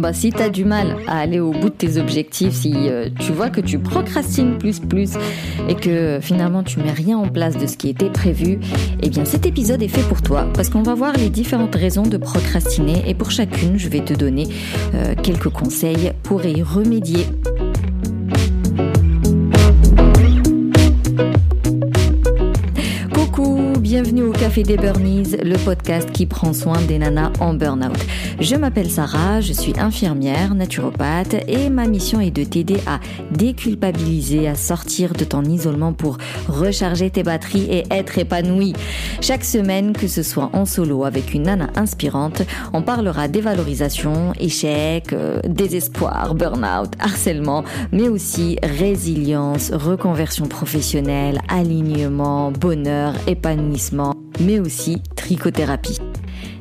Bah, si tu as du mal à aller au bout de tes objectifs, si euh, tu vois que tu procrastines plus plus et que finalement tu mets rien en place de ce qui était prévu, eh bien cet épisode est fait pour toi parce qu'on va voir les différentes raisons de procrastiner et pour chacune, je vais te donner euh, quelques conseils pour y remédier. Café des Burnies, le podcast qui prend soin des nanas en burn-out. Je m'appelle Sarah, je suis infirmière, naturopathe et ma mission est de t'aider à déculpabiliser, à sortir de ton isolement pour recharger tes batteries et être épanouie. Chaque semaine, que ce soit en solo avec une nana inspirante, on parlera dévalorisation, échec, euh, désespoir, burn-out, harcèlement, mais aussi résilience, reconversion professionnelle, alignement, bonheur, épanouissement mais aussi trichothérapie.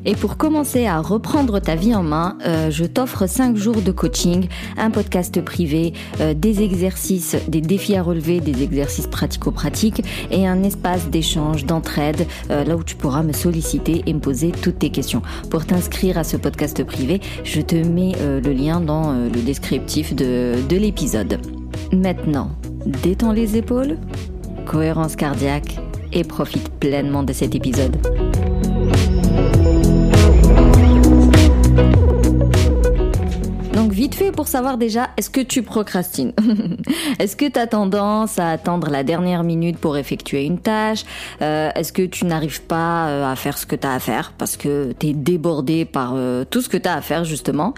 Et pour commencer à reprendre ta vie en main, euh, je t'offre 5 jours de coaching, un podcast privé, euh, des exercices, des défis à relever, des exercices pratico-pratiques et un espace d'échange, d'entraide, euh, là où tu pourras me solliciter et me poser toutes tes questions. Pour t'inscrire à ce podcast privé, je te mets le lien dans le descriptif de, de l'épisode. Maintenant, détends les épaules, cohérence cardiaque et profite pleinement de cet épisode. Donc vite fait pour savoir déjà, est-ce que tu procrastines? Est-ce que tu as tendance à attendre la dernière minute pour effectuer une tâche? Euh, Est-ce que tu n'arrives pas euh, à faire ce que tu as à faire parce que tu es débordé par euh, tout ce que tu as à faire justement?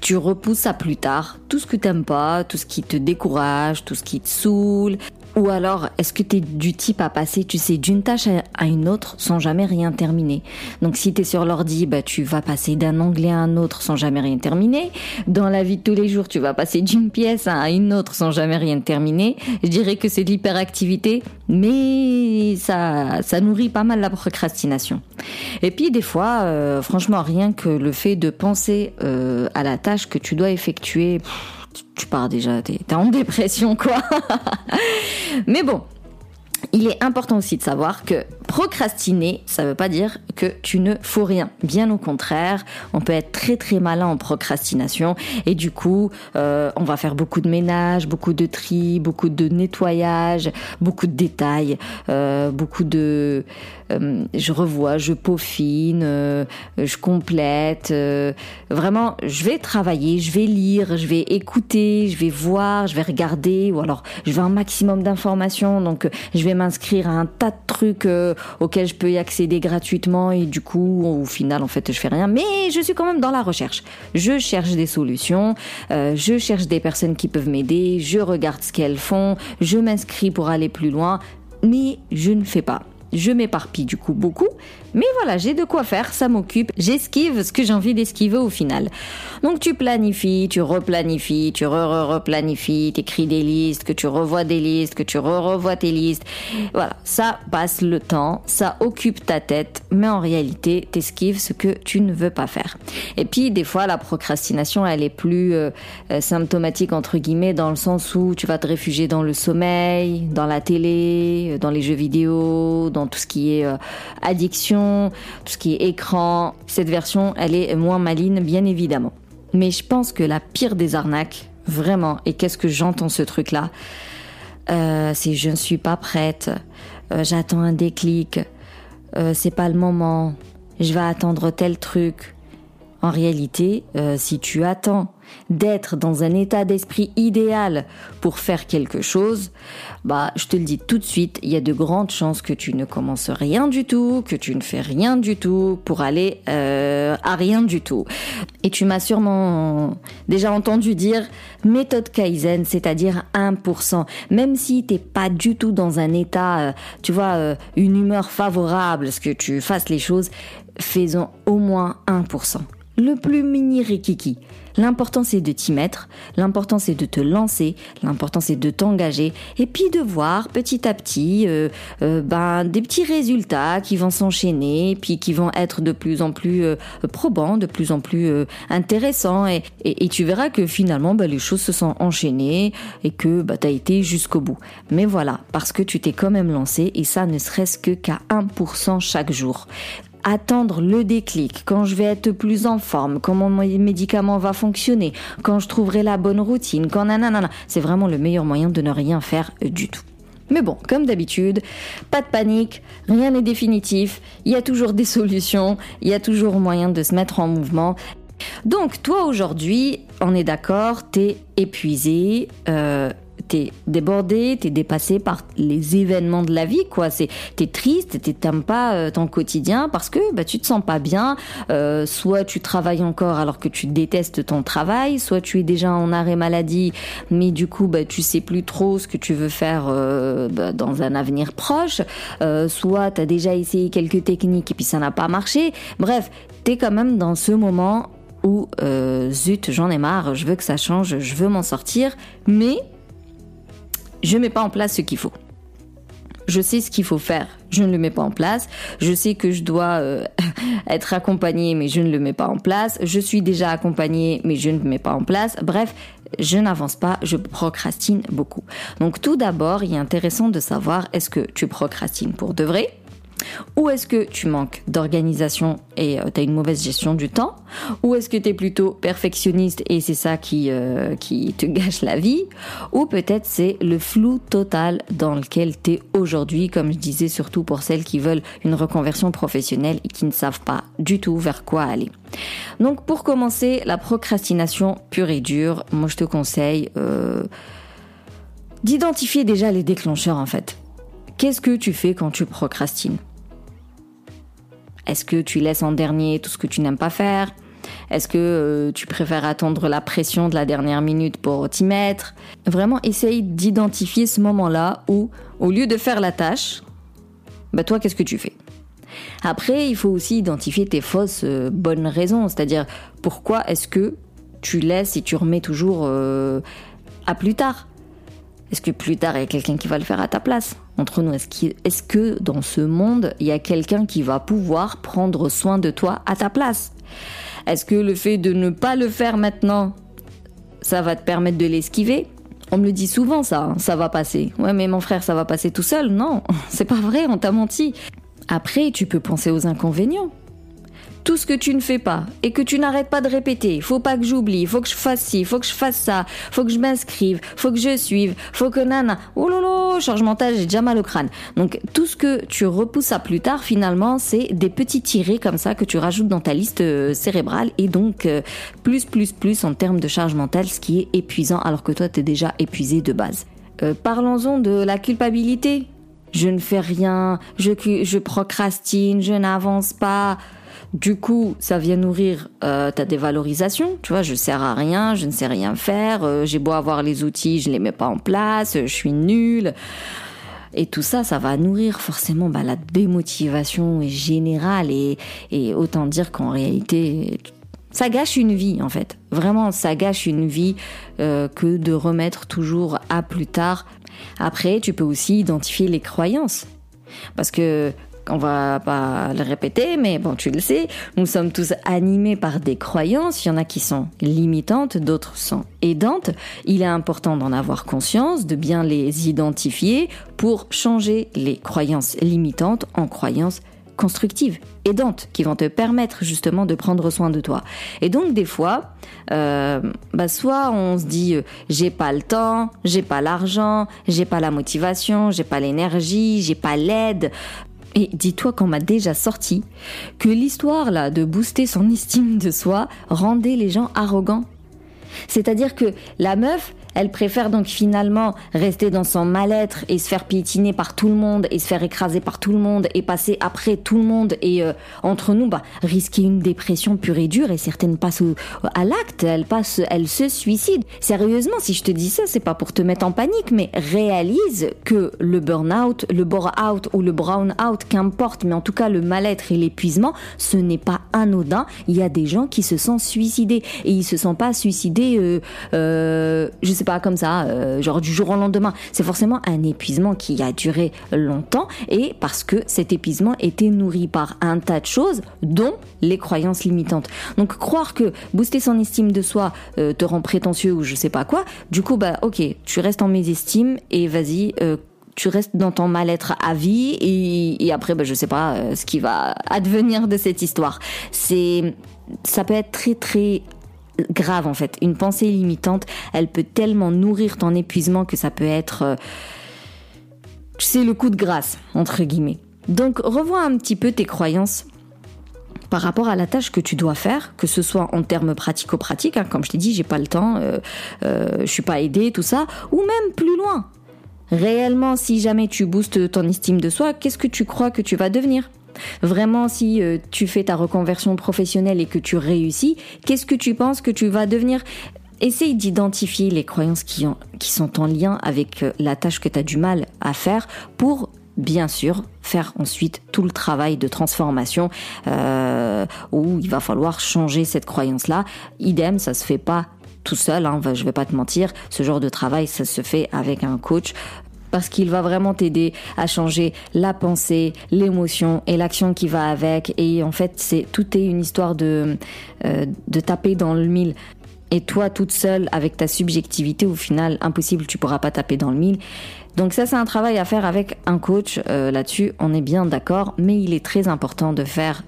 Tu repousses à plus tard tout ce que tu pas, tout ce qui te décourage, tout ce qui te saoule, ou alors, est-ce que tu es du type à passer, tu sais, d'une tâche à une autre sans jamais rien terminer? Donc si tu es sur l'ordi, bah, tu vas passer d'un onglet à un autre sans jamais rien terminer. Dans la vie de tous les jours, tu vas passer d'une pièce à une autre sans jamais rien terminer. Je dirais que c'est de l'hyperactivité, mais ça, ça nourrit pas mal la procrastination. Et puis des fois, euh, franchement, rien que le fait de penser euh, à la tâche que tu dois effectuer tu pars déjà, t'es en dépression quoi. Mais bon, il est important aussi de savoir que procrastiner, ça ne veut pas dire que tu ne fous rien. Bien au contraire, on peut être très très malin en procrastination et du coup, euh, on va faire beaucoup de ménage, beaucoup de tri, beaucoup de nettoyage, beaucoup de détails, euh, beaucoup de... Euh, je revois, je peaufine, je complète. vraiment, je vais travailler, je vais lire, je vais écouter, je vais voir, je vais regarder ou alors je vais un maximum d'informations. Donc, je vais m'inscrire à un tas de trucs auquel je peux y accéder gratuitement et du coup, au final, en fait, je fais rien. Mais je suis quand même dans la recherche. Je cherche des solutions, euh, je cherche des personnes qui peuvent m'aider, je regarde ce qu'elles font, je m'inscris pour aller plus loin, mais je ne fais pas. Je m'éparpille du coup beaucoup, mais voilà, j'ai de quoi faire, ça m'occupe, j'esquive ce que j'ai envie d'esquiver au final. Donc tu planifies, tu replanifies, tu re-replanifies, tu écris des listes, que tu revois des listes, que tu re-revois tes listes. Voilà, ça passe le temps, ça occupe ta tête, mais en réalité, t'esquives ce que tu ne veux pas faire. Et puis des fois, la procrastination, elle est plus euh, euh, symptomatique entre guillemets dans le sens où tu vas te réfugier dans le sommeil, dans la télé, dans les jeux vidéo, dans tout ce qui est euh, addiction, tout ce qui est écran. Cette version, elle est moins maligne, bien évidemment. Mais je pense que la pire des arnaques, vraiment, et qu'est-ce que j'entends ce truc-là, euh, c'est je ne suis pas prête, euh, j'attends un déclic, c'est pas le moment, je vais attendre tel truc. En réalité, si tu attends d'être dans un état d'esprit idéal pour faire quelque chose, bah, je te le dis tout de suite, il y a de grandes chances que tu ne commences rien du tout, que tu ne fais rien du tout pour aller euh, à rien du tout. Et tu m'as sûrement déjà entendu dire méthode Kaizen, c'est-à-dire 1%. Même si t'es pas du tout dans un état, euh, tu vois, euh, une humeur favorable, ce que tu fasses les choses, faisons au moins 1%. Le plus mini rikiki. L'important c'est de t'y mettre, l'important c'est de te lancer, l'important c'est de t'engager et puis de voir petit à petit euh, euh, ben, des petits résultats qui vont s'enchaîner, puis qui vont être de plus en plus euh, probants, de plus en plus intéressants et, et, tu verras que finalement ben, les choses se sont enchaînées et que ben, tu été jusqu'au bout. Mais voilà, parce que tu t'es quand même lancé et ça ne serait-ce que qu'à 1% chaque jour. Attendre le déclic, quand je vais être plus en forme, quand mon médicament va fonctionner, quand je trouverai la bonne routine, quand nanana, c'est vraiment le meilleur moyen de ne rien faire du tout. Mais bon, comme d'habitude, pas de panique, rien n'est définitif, il y a toujours des solutions, il y a toujours moyen de se mettre en mouvement. Donc toi aujourd'hui, on est d'accord, t'es épuisé, euh, t'es débordé, t'es dépassé par les événements de la vie, quoi. C'est, t'es triste, t'aimes pas euh, ton quotidien parce que bah, tu te sens pas bien. Euh, soit tu travailles encore alors que tu détestes ton travail, soit tu es déjà en arrêt maladie, mais du coup bah, tu sais plus trop ce que tu veux faire euh, bah, dans un avenir proche. Euh, soit t'as déjà essayé quelques techniques et puis ça n'a pas marché. Bref, t'es quand même dans ce moment où zut, j'en ai marre, je veux que ça change, je veux m'en sortir, mais je mets pas en place ce qu'il faut. Je sais ce qu'il faut faire, je ne le mets pas en place. Je sais que je dois euh, être accompagnée, mais je ne le mets pas en place. Je suis déjà accompagnée, mais je ne le mets pas en place. Bref, je n'avance pas, je procrastine beaucoup. Donc tout d'abord, il est intéressant de savoir est-ce que tu procrastines pour de vrai ou est-ce que tu manques d'organisation et euh, tu as une mauvaise gestion du temps? Ou est-ce que tu es plutôt perfectionniste et c'est ça qui, euh, qui te gâche la vie? Ou peut-être c'est le flou total dans lequel tu es aujourd'hui, comme je disais, surtout pour celles qui veulent une reconversion professionnelle et qui ne savent pas du tout vers quoi aller. Donc pour commencer, la procrastination pure et dure, moi je te conseille euh, d'identifier déjà les déclencheurs en fait. Qu'est-ce que tu fais quand tu procrastines? Est-ce que tu laisses en dernier tout ce que tu n'aimes pas faire? Est-ce que euh, tu préfères attendre la pression de la dernière minute pour t'y mettre? Vraiment, essaye d'identifier ce moment-là où, au lieu de faire la tâche, bah toi, qu'est-ce que tu fais? Après, il faut aussi identifier tes fausses euh, bonnes raisons, c'est-à-dire pourquoi est-ce que tu laisses et tu remets toujours euh, à plus tard? Est-ce que plus tard, il y a quelqu'un qui va le faire à ta place? Entre nous, est-ce, que dans ce monde, il y a quelqu'un qui va pouvoir prendre soin de toi à ta place? Est-ce que le fait de ne pas le faire maintenant, ça va te permettre de l'esquiver? On me le dit souvent ça, hein, ça va passer. Ouais mais mon frère ça va passer tout seul? Non, c'est pas vrai, on t'a menti. Après, tu peux penser aux inconvénients tout ce que tu ne fais pas et que tu n'arrêtes pas de répéter, faut pas que j'oublie, faut que je fasse ci, faut que je fasse ça, faut que je m'inscrive, faut que je suive, faut que nana, oh lolo, charge mentale, j'ai déjà mal au crâne. Donc tout ce que tu repousses à plus tard, finalement, c'est des petits tirés comme ça que tu rajoutes dans ta liste euh, cérébrale et donc euh, plus plus plus en termes de charge mentale, ce qui est épuisant alors que toi tu es déjà épuisé de base. Euh, parlons-en de la culpabilité. Je ne fais rien, je, je procrastine, je n'avance pas. Du coup, ça vient nourrir euh, ta dévalorisation. Tu vois, je sers à rien, je ne sais rien faire, euh, j'ai beau avoir les outils, je les mets pas en place, je suis nulle. Et tout ça, ça va nourrir forcément bah, la démotivation générale et, et autant dire qu'en réalité, ça gâche une vie en fait. Vraiment, ça gâche une vie euh, que de remettre toujours à plus tard. Après, tu peux aussi identifier les croyances. Parce que on va pas le répéter, mais bon, tu le sais, nous sommes tous animés par des croyances. Il y en a qui sont limitantes, d'autres sont aidantes. Il est important d'en avoir conscience, de bien les identifier pour changer les croyances limitantes en croyances constructives, aidantes, qui vont te permettre justement de prendre soin de toi. Et donc des fois, euh, bah soit on se dit euh, j'ai pas le temps, j'ai pas l'argent, j'ai pas la motivation, j'ai pas l'énergie, j'ai pas l'aide, et dis-toi qu'on m'a déjà sorti que l'histoire là de booster son estime de soi rendait les gens arrogants. C'est-à-dire que la meuf, elle préfère donc finalement rester dans son mal-être et se faire piétiner par tout le monde et se faire écraser par tout le monde et passer après tout le monde et euh, entre nous bah risquer une dépression pure et dure et certaines passent à l'acte, elles passent elles se suicident. Sérieusement, si je te dis ça, c'est pas pour te mettre en panique mais réalise que le burn-out, le bore-out ou le brown-out qu'importe mais en tout cas le mal-être et l'épuisement, ce n'est pas anodin. Il y a des gens qui se sont suicidés et ils se sont pas suicidés euh, euh, je sais pas comme ça, euh, genre du jour au lendemain. C'est forcément un épuisement qui a duré longtemps et parce que cet épuisement était nourri par un tas de choses, dont les croyances limitantes. Donc croire que booster son estime de soi euh, te rend prétentieux ou je sais pas quoi, du coup bah ok, tu restes en mésestime et vas-y. Euh, tu restes dans ton mal-être à vie et, après, ben, je sais pas ce qui va advenir de cette histoire. C'est, ça peut être très très grave en fait. Une pensée limitante, elle peut tellement nourrir ton épuisement que ça peut être, euh, c'est le coup de grâce entre guillemets. Donc revois un petit peu tes croyances par rapport à la tâche que tu dois faire, que ce soit en termes pratico-pratiques, hein, comme je t'ai dit, j'ai pas le temps, euh, euh, je suis pas aidée, tout ça, ou même plus loin. Réellement, si jamais tu boostes ton estime de soi, qu'est-ce que tu crois que tu vas devenir? Vraiment, si euh, tu fais ta reconversion professionnelle et que tu réussis, qu'est-ce que tu penses que tu vas devenir? Essaye d'identifier les croyances qui, sont en lien avec euh, la tâche que tu as du mal à faire pour bien sûr faire ensuite tout le travail de transformation euh, où il va falloir changer cette croyance-là. Idem, ça se fait pas tout seul, hein, je vais pas te mentir, ce genre de travail, ça se fait avec un coach parce qu'il va vraiment t'aider à changer la pensée, l'émotion et l'action qui va avec. Et en fait, c'est tout est une histoire de euh, de taper dans le mille. Et toi, toute seule, avec ta subjectivité, au final, impossible, tu pourras pas taper dans le mille. Donc ça, c'est un travail à faire avec un coach. Euh, là-dessus, on est bien d'accord. Mais il est très important de faire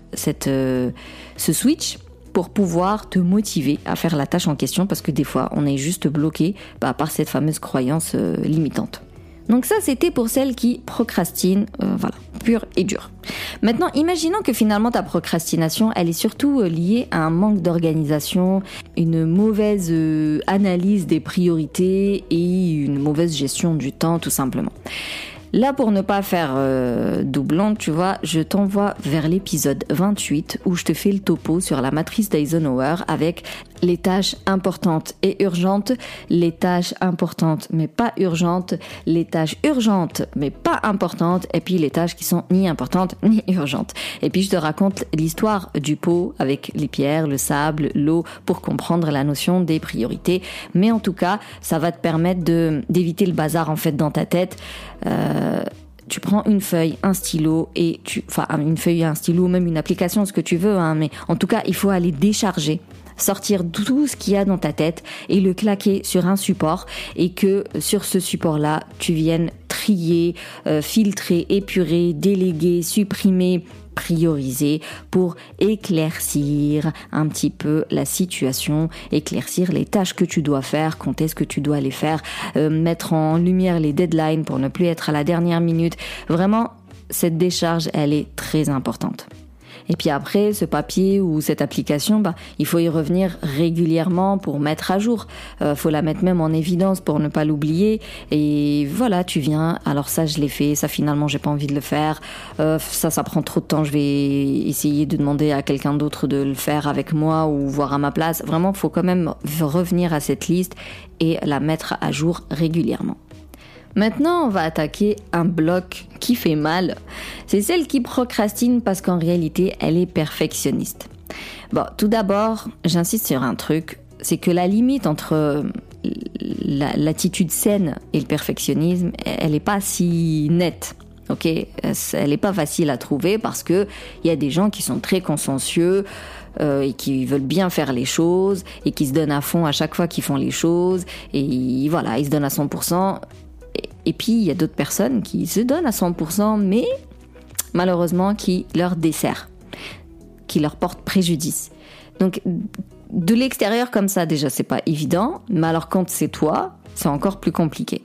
euh, ce switch pour pouvoir te motiver à faire la tâche en question parce que des fois, on est juste bloqué bah, par cette fameuse croyance limitante. Donc ça, c'était pour celles qui procrastinent, euh, voilà, pure et dure. Maintenant, imaginons que finalement ta procrastination, elle est surtout euh, liée à un manque d'organisation, une mauvaise euh, analyse des priorités et une mauvaise gestion du temps, tout simplement. Là, pour ne pas faire euh, doublon, tu vois, je t'envoie vers l'épisode 28 où je te fais le topo sur la matrice d'Eisenhower avec les tâches importantes et urgentes, les tâches importantes mais pas urgentes, les tâches urgentes mais pas importantes, et puis les tâches qui sont ni importantes ni urgentes. Et puis je te raconte l'histoire du pot avec les pierres, le sable, l'eau pour comprendre la notion des priorités. Mais en tout cas, ça va te permettre d'éviter le bazar en fait dans ta tête. Euh, tu prends une feuille, un stylo et tu, enfin une feuille, un stylo, même une application, ce que tu veux, hein, mais en tout cas, il faut aller décharger sortir tout ce qu'il y a dans ta tête et le claquer sur un support et que sur ce support-là, tu viennes euh, filtrer, épurer, déléguer, supprimer, prioriser pour éclaircir un petit peu la situation, éclaircir les tâches que tu dois faire, quand est-ce que tu dois les faire, euh, mettre en lumière les deadlines pour ne plus être à la dernière minute. Vraiment, cette décharge, elle est très importante. Et puis après, ce papier ou cette application, bah, il faut y revenir régulièrement pour mettre à jour. Euh, faut la mettre même en évidence pour ne pas l'oublier. Et voilà, tu viens. Alors ça, je l'ai fait. Ça, finalement, j'ai pas envie de le faire. Euh, ça, ça prend trop de temps. Je vais essayer de demander à quelqu'un d'autre de le faire avec moi ou voir à ma place. Vraiment, faut quand même revenir à cette liste et la mettre à jour régulièrement. Maintenant, on va attaquer un bloc qui fait mal. C'est celle qui procrastine parce qu'en réalité, elle est perfectionniste. Bon, tout d'abord, j'insiste sur un truc, c'est que la limite entre l'attitude saine et le perfectionnisme, elle n'est pas si nette. Ok, elle n'est pas facile à trouver parce que il y a des gens qui sont très consciencieux euh, et qui veulent bien faire les choses et qui se donnent à fond à chaque fois qu'ils font les choses et voilà, ils se donnent à 100% et puis, il y a d'autres personnes qui se donnent à 100%, mais malheureusement qui leur dessert, qui leur porte préjudice. Donc, de l'extérieur comme ça, déjà, c'est pas évident, mais alors quand c'est toi, c'est encore plus compliqué.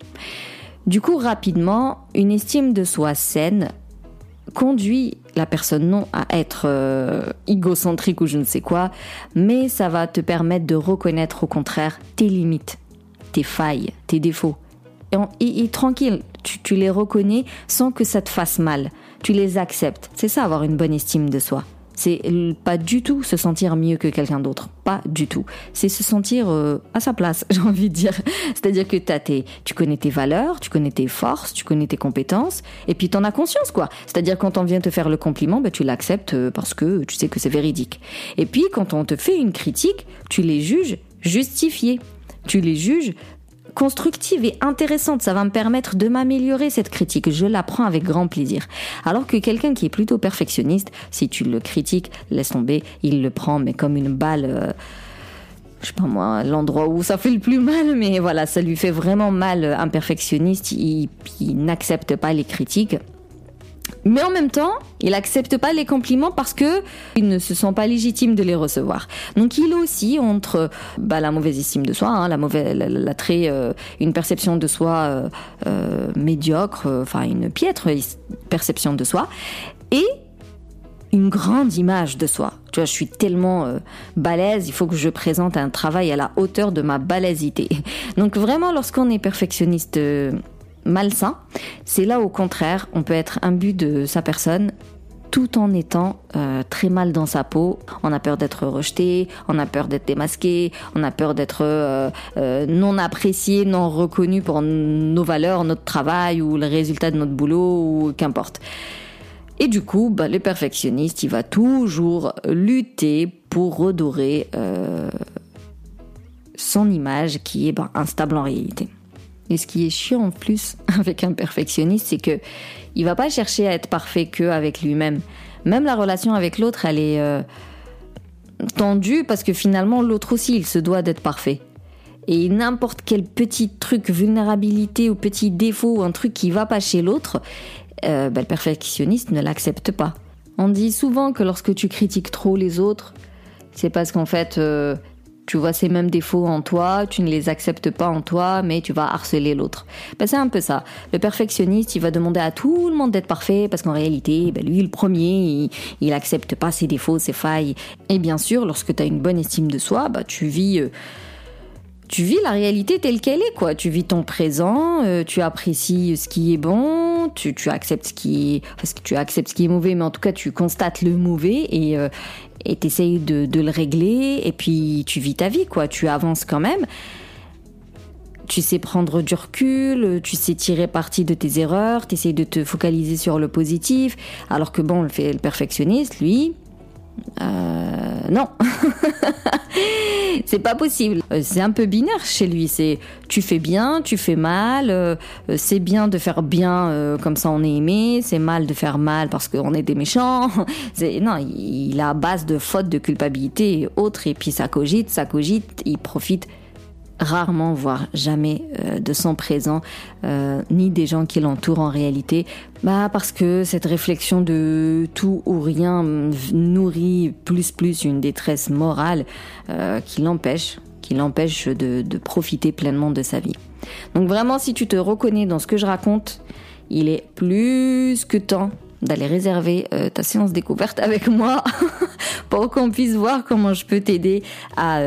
Du coup, rapidement, une estime de soi saine conduit la personne non à être euh, égocentrique ou je ne sais quoi, mais ça va te permettre de reconnaître au contraire tes limites, tes failles, tes défauts, et, tranquille, tu, les reconnais sans que ça te fasse mal. Tu les acceptes. C'est ça avoir une bonne estime de soi. C'est pas du tout se sentir mieux que quelqu'un d'autre, pas du tout. C'est se sentir euh, à sa place, j'ai envie de dire. C'est-à-dire que as tes, tu connais tes valeurs, tu connais tes forces, tu connais tes compétences, et puis t'en as conscience quoi. C'est-à-dire quand on vient te faire le compliment, ben, tu l'acceptes euh, parce que tu sais que c'est véridique. Et puis quand on te fait une critique, tu les juges justifiées. Tu les juges constructive et intéressante. Ça va me permettre de m'améliorer cette critique. Je la prends avec grand plaisir. Alors que quelqu'un qui est plutôt perfectionniste, si tu le critiques, laisse tomber, il le prend, mais comme une balle. Euh, je sais pas moi, l'endroit où ça fait le plus mal, mais voilà, ça lui fait vraiment mal un perfectionniste, il n'accepte pas les critiques. Mais en même temps, il accepte pas les compliments parce que il ne se sent pas légitime de les recevoir. Donc il aussi entre bah, la mauvaise estime de soi, hein, la mauvaise, la, très, euh, une perception de soi euh, euh, médiocre, enfin une piètre perception de soi, et une grande image de soi. Tu vois, je suis tellement balèze, il faut que je présente un travail à la hauteur de ma balaisité. Donc vraiment, lorsqu'on est perfectionniste malsain, c'est là au contraire, on peut être imbu de sa personne tout en étant euh, très mal dans sa peau. On a peur d'être rejeté, on a peur d'être démasqué, on a peur d'être euh, euh, non apprécié, non reconnu pour nos valeurs, notre travail ou le résultat de notre boulot ou qu'importe. Et du coup, bah, le perfectionniste, il va toujours lutter pour redorer son image qui est bah, instable en réalité. Et ce qui est chiant en plus avec un perfectionniste, c'est que il va pas chercher à être parfait que avec lui-même. Même la relation avec l'autre, elle est euh, tendue parce que finalement l'autre aussi, il se doit d'être parfait. Et n'importe quel petit truc, vulnérabilité ou petit défaut ou un truc qui va pas chez l'autre, euh, ben, le perfectionniste ne l'accepte pas. On dit souvent que lorsque tu critiques trop les autres, c'est parce qu'en fait, euh, tu vois ces mêmes défauts en toi, tu ne les acceptes pas en toi, mais tu vas harceler l'autre. Ben, c'est un peu ça. Le perfectionniste, il va demander à tout le monde d'être parfait, parce qu'en réalité, ben, lui, le premier, il, n'accepte pas ses défauts, ses failles. Et bien sûr, lorsque tu as une bonne estime de soi, bah, tu vis... Euh, tu vis la réalité telle qu'elle est, quoi. Tu vis ton présent, euh, tu apprécies ce qui est bon, tu, acceptes ce qui est, tu acceptes ce qui est mauvais, mais en tout cas, tu constates le mauvais et, euh, t'essayes de, de le régler, et puis tu vis ta vie, quoi. Tu avances quand même. Tu sais prendre du recul, tu sais tirer parti de tes erreurs, tu de te focaliser sur le positif, alors que bon, le, le perfectionniste, lui, euh, non, c'est pas possible. Euh, c'est un peu binaire chez lui. C'est tu fais bien, tu fais mal. Euh, c'est bien de faire bien, comme ça on est aimé. C'est mal de faire mal parce qu'on est des méchants. non, il a base de faute, de culpabilité et autres. Et puis ça cogite, ça cogite. Il profite rarement, voire jamais euh, de son présent, euh, ni des gens qui l'entourent en réalité, bah parce que cette réflexion de tout ou rien nourrit plus plus une détresse morale euh, qui l'empêche, qui l'empêche de, de profiter pleinement de sa vie. Donc vraiment, si tu te reconnais dans ce que je raconte, il est plus que temps d'aller réserver ta séance découverte avec moi pour qu'on puisse voir comment je peux t'aider à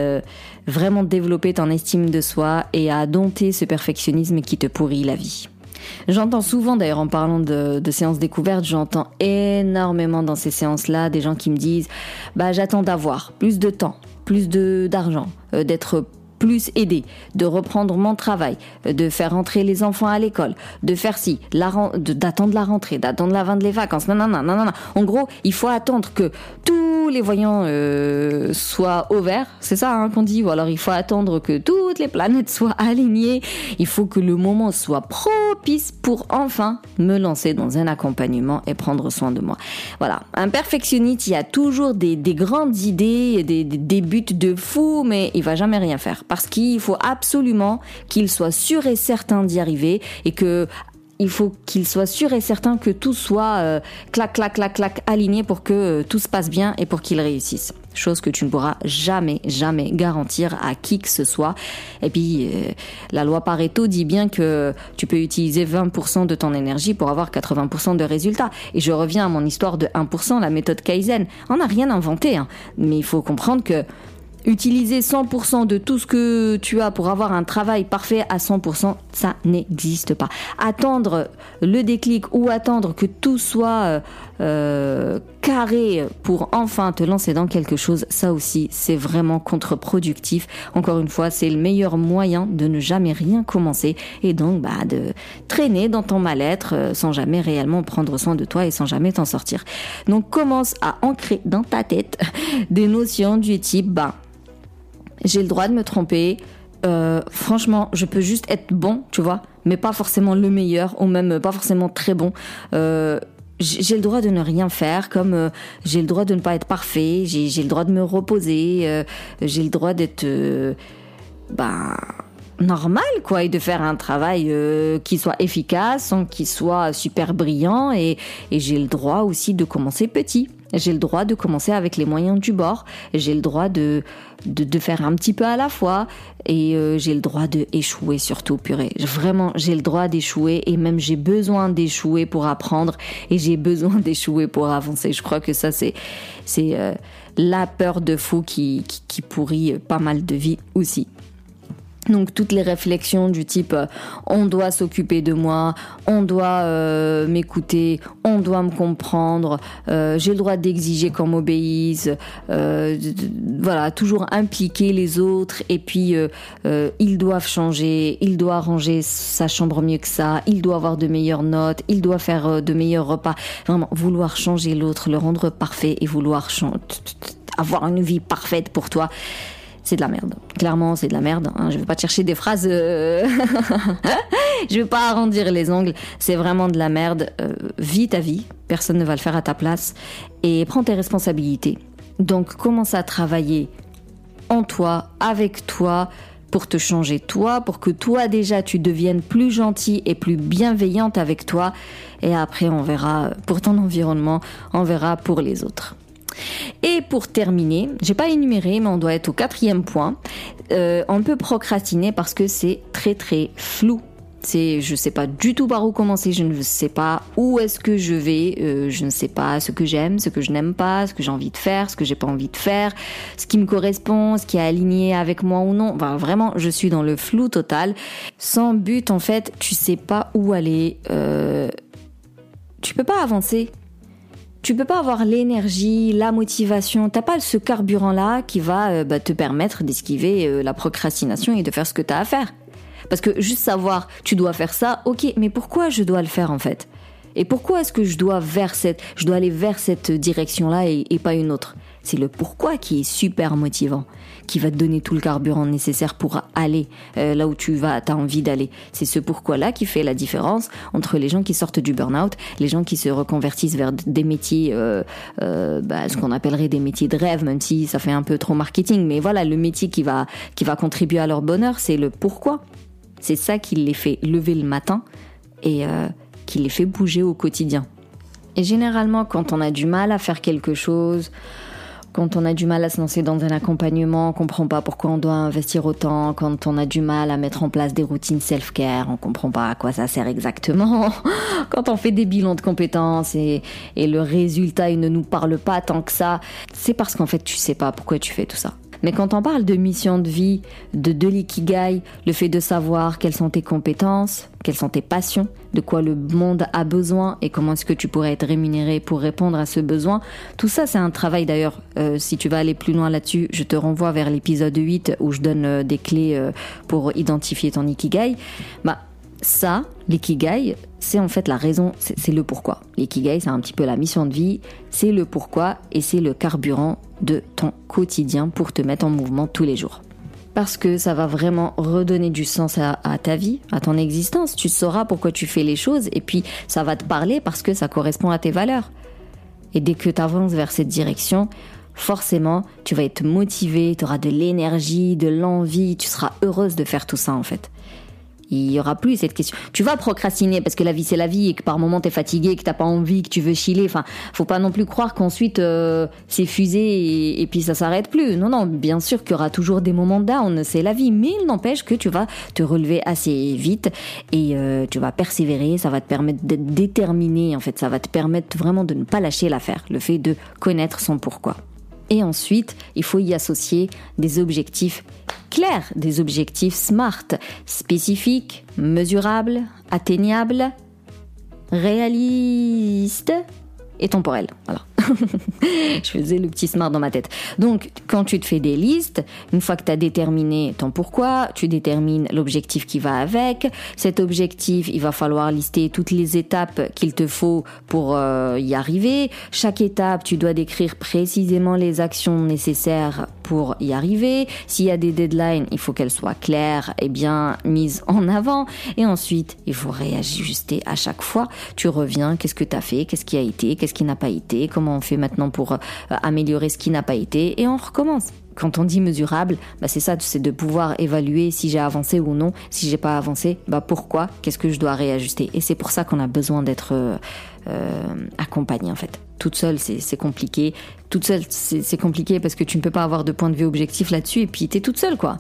vraiment développer ton estime de soi et à dompter ce perfectionnisme qui te pourrit la vie. J'entends souvent, d'ailleurs, en parlant de, séances découvertes, j'entends énormément dans ces séances-là des gens qui me disent, bah, j'attends d'avoir plus de temps, plus de d'argent, euh, d'être plus aider, de reprendre mon travail, de faire rentrer les enfants à l'école, de faire si, d'attendre la rentrée, d'attendre la fin des vacances. Non, non, non, non, non. En gros, il faut attendre que tous les voyants euh, soient au vert. C'est ça hein, qu'on dit. Ou alors il faut attendre que toutes les planètes soient alignées. Il faut que le moment soit propice pour enfin me lancer dans un accompagnement et prendre soin de moi. Voilà. Un perfectionniste, il y a toujours des, grandes idées, des, des, des buts de fou, mais il va jamais rien faire parce qu'il faut absolument qu'il soit sûr et certain d'y arriver et que il faut qu'il soit sûr et certain que tout soit euh, clac clac clac clac aligné pour que euh, tout se passe bien et pour qu'il réussisse. Chose que tu ne pourras jamais jamais garantir à qui que ce soit. Et puis euh, la loi Pareto dit bien que tu peux utiliser 20% de ton énergie pour avoir 80% de résultats. Et je reviens à mon histoire de 1%, la méthode Kaizen. On n'a rien inventé, hein. mais il faut comprendre que Utiliser 100% de tout ce que tu as pour avoir un travail parfait à 100%, ça n'existe pas. Attendre le déclic ou attendre que tout soit euh, euh, carré pour enfin te lancer dans quelque chose, ça aussi, c'est vraiment contre-productif. Encore une fois, c'est le meilleur moyen de ne jamais rien commencer et donc bah, de traîner dans ton mal-être euh, sans jamais réellement prendre soin de toi et sans jamais t'en sortir. Donc commence à ancrer dans ta tête des notions du type, bah, j'ai le droit de me tromper. Euh, franchement, je peux juste être bon, tu vois, mais pas forcément le meilleur ou même pas forcément très bon. Euh, j'ai le droit de ne rien faire, comme euh, j'ai le droit de ne pas être parfait, j'ai le droit de me reposer, j'ai le droit d'être bah, normal, quoi, et de faire un travail qui soit efficace, sans qu'il soit super brillant, et j'ai le droit aussi de commencer petit. J'ai le droit de commencer avec les moyens du bord. J'ai le droit de, de, faire un petit peu à la fois. Et euh, j'ai le droit d'échouer surtout, purée. Vraiment, j'ai le droit d'échouer. Et même j'ai besoin d'échouer pour apprendre. Et j'ai besoin d'échouer pour avancer. Je crois que ça, c'est, c'est euh, la peur de fou qui, qui, qui pourrit pas mal de vie aussi. Donc toutes les réflexions du type euh, on doit s'occuper de moi, on doit euh, m'écouter, on doit me comprendre, euh, j'ai le droit d'exiger qu'on m'obéisse, voilà, toujours impliquer les autres et puis ils doivent changer, il doit ranger sa chambre mieux que ça, il doit avoir de meilleures notes, il doit faire de meilleurs repas. Vraiment, vouloir changer l'autre, le rendre parfait et vouloir avoir une vie parfaite pour toi c'est de la merde. Clairement, c'est de la merde. Hein. Je vais pas chercher des phrases. Euh... je vais pas arrondir les ongles. C'est vraiment de la merde. Euh, vis ta vie. Personne ne va le faire à ta place. Et prends tes responsabilités. Donc, commence à travailler en toi, avec toi, pour te changer toi, pour que toi déjà tu deviennes plus gentil et plus bienveillante avec toi. Et après, on verra pour ton environnement, on verra pour les autres. Et pour terminer, j'ai pas énuméré, mais on doit être au quatrième point. Euh, on peut procrastiner parce que c'est très très flou. C'est, je sais pas du tout par où commencer, je ne sais pas où est-ce que je vais, euh, je ne sais pas ce que j'aime, ce que je n'aime pas, ce que j'ai envie de faire, ce que j'ai pas envie de faire, ce qui me correspond, ce qui est aligné avec moi ou non. Enfin, vraiment, je suis dans le flou total. Sans but, en fait, tu sais pas où aller. Euh, tu peux pas avancer tu peux pas avoir l'énergie, la motivation, t'as pas ce carburant là qui va euh, bah, te permettre d'esquiver euh, la procrastination et de faire ce que t'as à faire. Parce que juste savoir, tu dois faire ça, ok, mais pourquoi je dois le faire en fait? Et pourquoi est-ce que je dois vers cette, je dois aller vers cette direction là et pas une autre? C'est le pourquoi qui est super motivant qui va te donner tout le carburant nécessaire pour aller euh, là où tu vas, as envie d'aller. C'est ce pourquoi-là qui fait la différence entre les gens qui sortent du burn-out, les gens qui se reconvertissent vers des métiers, euh, euh, bah, ce qu'on appellerait des métiers de rêve, même si ça fait un peu trop marketing. Mais voilà, le métier qui va, qui va contribuer à leur bonheur, c'est le pourquoi. C'est ça qui les fait lever le matin et qui les fait bouger au quotidien. Et généralement, quand on a du mal à faire quelque chose, quand on a du mal à se lancer dans un accompagnement, on comprend pas pourquoi on doit investir autant. Quand on a du mal à mettre en place des routines self-care, on comprend pas à quoi ça sert exactement. Quand on fait des bilans de compétences et, et le résultat il ne nous parle pas tant que ça, c'est parce qu'en fait tu sais pas pourquoi tu fais tout ça. Mais quand on parle de mission de vie, de, de l'ikigai, le fait de savoir quelles sont tes compétences, quelles sont tes passions, de quoi le monde a besoin et comment est-ce que tu pourrais être rémunéré pour répondre à ce besoin, tout ça c'est un travail d'ailleurs. Euh, si tu vas aller plus loin là-dessus, je te renvoie vers l'épisode 8 où je donne euh, des clés euh, pour identifier ton ikigai. Bah, ça, l'ikigai, c'est en fait la raison, c'est le pourquoi. L'ikigai, c'est un petit peu la mission de vie, c'est le pourquoi et c'est le carburant de ton quotidien pour te mettre en mouvement tous les jours. Parce que ça va vraiment redonner du sens à, ta vie, à ton existence. Tu sauras pourquoi tu fais les choses et puis ça va te parler parce que ça correspond à tes valeurs. Et dès que tu avances vers cette direction, forcément, tu vas être motivé, tu auras de l'énergie, de l'envie, tu seras heureuse de faire tout ça en fait il y aura plus cette question. Tu vas procrastiner parce que la vie c'est la vie et que par moment t'es fatigué, que t'as pas envie, que tu veux chiller. Enfin, faut pas non plus croire qu'ensuite euh, c'est fusé et, puis ça s'arrête plus. Non, non, bien sûr qu'il y aura toujours des moments down, c'est la vie, mais il n'empêche que tu vas te relever assez vite et euh, tu vas persévérer. Ça va te permettre d'être déterminé. En fait, ça va te permettre vraiment de ne pas lâcher l'affaire. Le fait de connaître son pourquoi. Et ensuite, il faut y associer des objectifs clairs, des objectifs SMART, spécifiques, mesurables, atteignables, réalistes et temporels. Voilà. je faisais le petit smart dans ma tête. Donc, quand tu te fais des listes, une fois que tu as déterminé ton pourquoi, tu détermines l'objectif qui va avec. Cet objectif, il va falloir lister toutes les étapes qu'il te faut pour euh, y arriver. Chaque étape, tu dois décrire précisément les actions nécessaires pour y arriver. S'il y a des deadlines, il faut qu'elles soient claires et bien mises en avant. Et ensuite, il faut réajuster à chaque fois. Tu reviens, qu'est-ce que tu as fait, qu'est-ce qui a été, qu'est-ce qui n'a pas été, comment on fait maintenant pour euh, améliorer ce qui n'a pas été, et on recommence quand on dit mesurable, bah c'est ça, c'est de pouvoir évaluer si j'ai avancé ou non. Si j'ai pas avancé, bah pourquoi? Qu'est-ce que je dois réajuster? Et c'est pour ça qu'on a besoin d'être euh, euh accompagné en fait. Toute seule, c'est compliqué. Toute seule, c'est compliqué parce que tu ne peux pas avoir de point de vue objectif là-dessus et puis tu es toute seule quoi.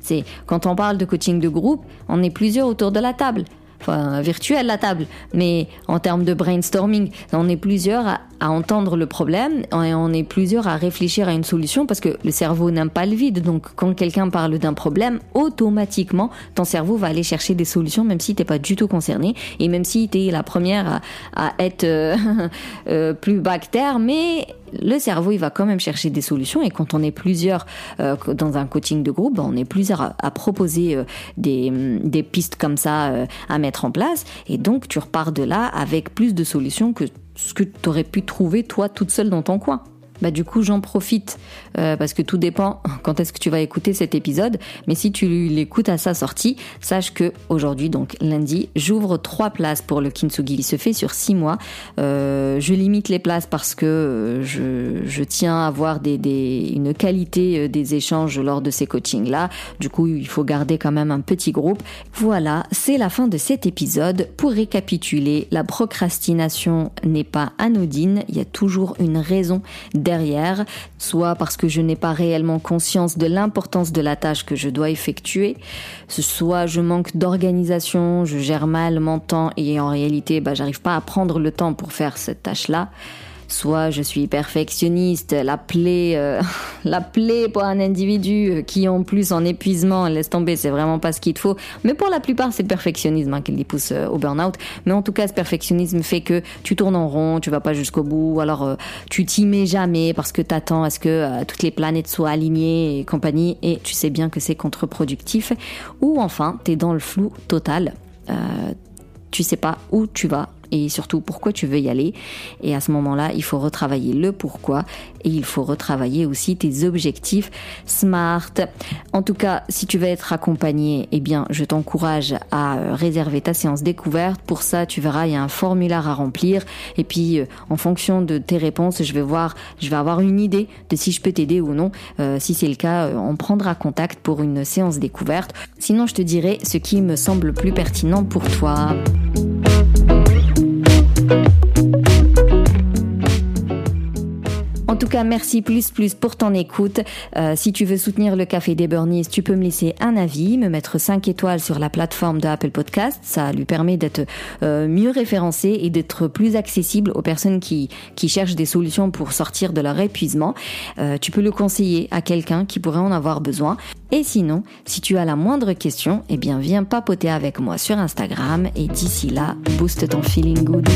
C'est quand on parle de coaching de groupe, on est plusieurs autour de la table enfin virtuel la table, mais en termes de brainstorming, on est plusieurs à, entendre le problème on est plusieurs à réfléchir à une solution parce que le cerveau n'aime pas le vide. Donc quand quelqu'un parle d'un problème, automatiquement ton cerveau va aller chercher des solutions même si t'es pas du tout concerné et même si t'es la première à, être euh, euh, plus bactère, mais le cerveau, il va quand même chercher des solutions. Et quand on est plusieurs euh, dans un coaching de groupe, ben, on est plusieurs à, proposer euh, des, des, pistes comme ça euh, à mettre en place. Et donc, tu repars de là avec plus de solutions que ce que tu aurais pu trouver toi toute seule dans ton coin bah du coup j'en profite euh, parce que tout dépend quand est-ce que tu vas écouter cet épisode. Mais si tu l'écoutes à sa sortie, sache que aujourd'hui donc lundi, j'ouvre trois places pour le kintsugi. Il se fait sur six mois. Euh, je limite les places parce que euh, je, je tiens à avoir des, des, une qualité des échanges lors de ces coachings là. Du coup il faut garder quand même un petit groupe. Voilà, c'est la fin de cet épisode. Pour récapituler, la procrastination n'est pas anodine. Il y a toujours une raison soit parce que je n'ai pas réellement conscience de l'importance de la tâche que je dois effectuer, soit je manque d'organisation, je gère mal mon temps et en réalité, bah, j'arrive pas à prendre le temps pour faire cette tâche-là soit je suis perfectionniste, la plaie, euh, la plaie pour un individu qui en plus en épuisement, laisse tomber, c'est vraiment pas ce qu'il te faut. Mais pour la plupart, c'est le perfectionnisme hein, qui les pousse euh, au burn-out. Mais en tout cas, ce perfectionnisme fait que tu tournes en rond, tu vas pas jusqu'au bout, alors euh, tu t'y mets jamais parce que t'attends à ce que toutes les planètes soient alignées et compagnie, et tu sais bien que c'est contre-productif. Ou enfin, t'es dans le flou total. tu sais pas où tu vas, et surtout pourquoi tu veux y aller? Et à ce moment-là, il faut retravailler le pourquoi et il faut retravailler aussi tes objectifs SMART. En tout cas, si tu veux être accompagné, eh bien, je t'encourage à euh, réserver ta séance découverte. Pour ça, tu verras, il y a un formulaire à remplir et puis euh, en fonction de tes réponses, je vais voir, je vais avoir une idée de si je peux t'aider ou non. Euh, si c'est le cas, on prendra contact pour une séance découverte. Sinon, je te dirai ce qui me semble plus pertinent pour toi. En tout cas, merci plus plus pour ton écoute. Euh, si tu veux soutenir le Café des Burnies, tu peux me laisser un avis, me mettre 5 étoiles sur la plateforme de Apple Podcast. Ça lui permet d'être euh, mieux référencé et d'être plus accessible aux personnes qui, qui cherchent des solutions pour sortir de leur épuisement. Euh, tu peux le conseiller à quelqu'un qui pourrait en avoir besoin. Et sinon, si tu as la moindre question, eh bien viens papoter avec moi sur Instagram et d'ici là, booste ton feeling good.